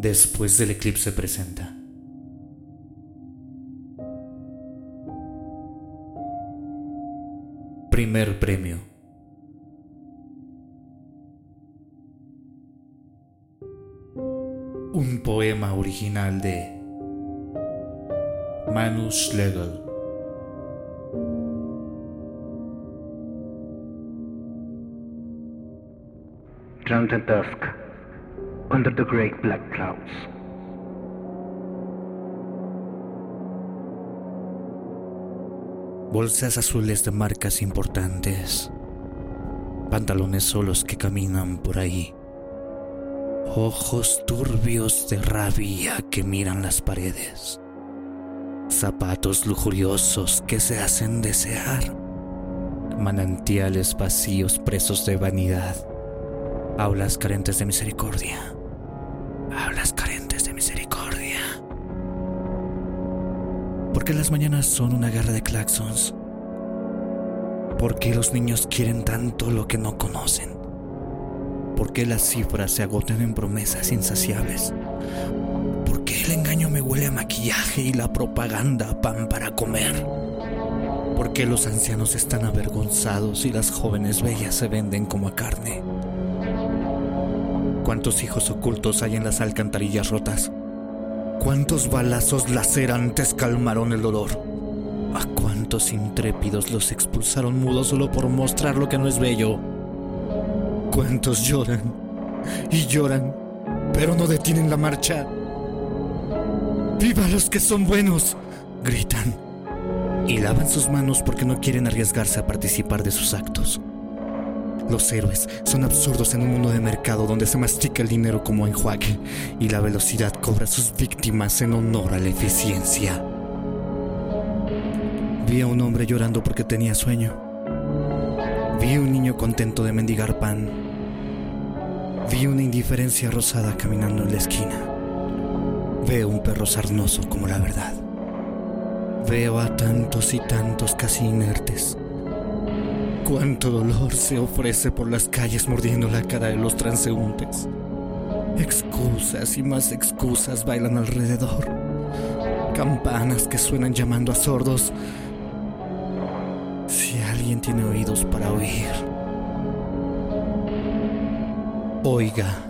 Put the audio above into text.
Después del eclipse presenta. Primer premio. Un poema original de Manu Schlegel. Under the great black clouds. Bolsas azules de marcas importantes. Pantalones solos que caminan por ahí. Ojos turbios de rabia que miran las paredes. Zapatos lujuriosos que se hacen desear. Manantiales vacíos presos de vanidad. Aulas carentes de misericordia. Aulas carentes de misericordia. ¿Por qué las mañanas son una guerra de claxons? ¿Por qué los niños quieren tanto lo que no conocen? ¿Por qué las cifras se agotan en promesas insaciables? ¿Por qué el engaño me huele a maquillaje y la propaganda a pan para comer? ¿Por qué los ancianos están avergonzados y las jóvenes bellas se venden como a carne? ¿Cuántos hijos ocultos hay en las alcantarillas rotas? ¿Cuántos balazos lacerantes calmaron el dolor? ¿A cuántos intrépidos los expulsaron mudos solo por mostrar lo que no es bello? ¿Cuántos lloran y lloran, pero no detienen la marcha? ¡Viva los que son buenos! gritan. Y lavan sus manos porque no quieren arriesgarse a participar de sus actos. Los héroes son absurdos en un mundo de mercado donde se mastica el dinero como enjuague y la velocidad cobra sus víctimas en honor a la eficiencia. Vi a un hombre llorando porque tenía sueño. Vi a un niño contento de mendigar pan. Vi una indiferencia rosada caminando en la esquina. Veo un perro sarnoso como la verdad. Veo a tantos y tantos casi inertes Cuánto dolor se ofrece por las calles mordiendo la cara de los transeúntes. Excusas y más excusas bailan alrededor. Campanas que suenan llamando a sordos. Si alguien tiene oídos para oír, oiga.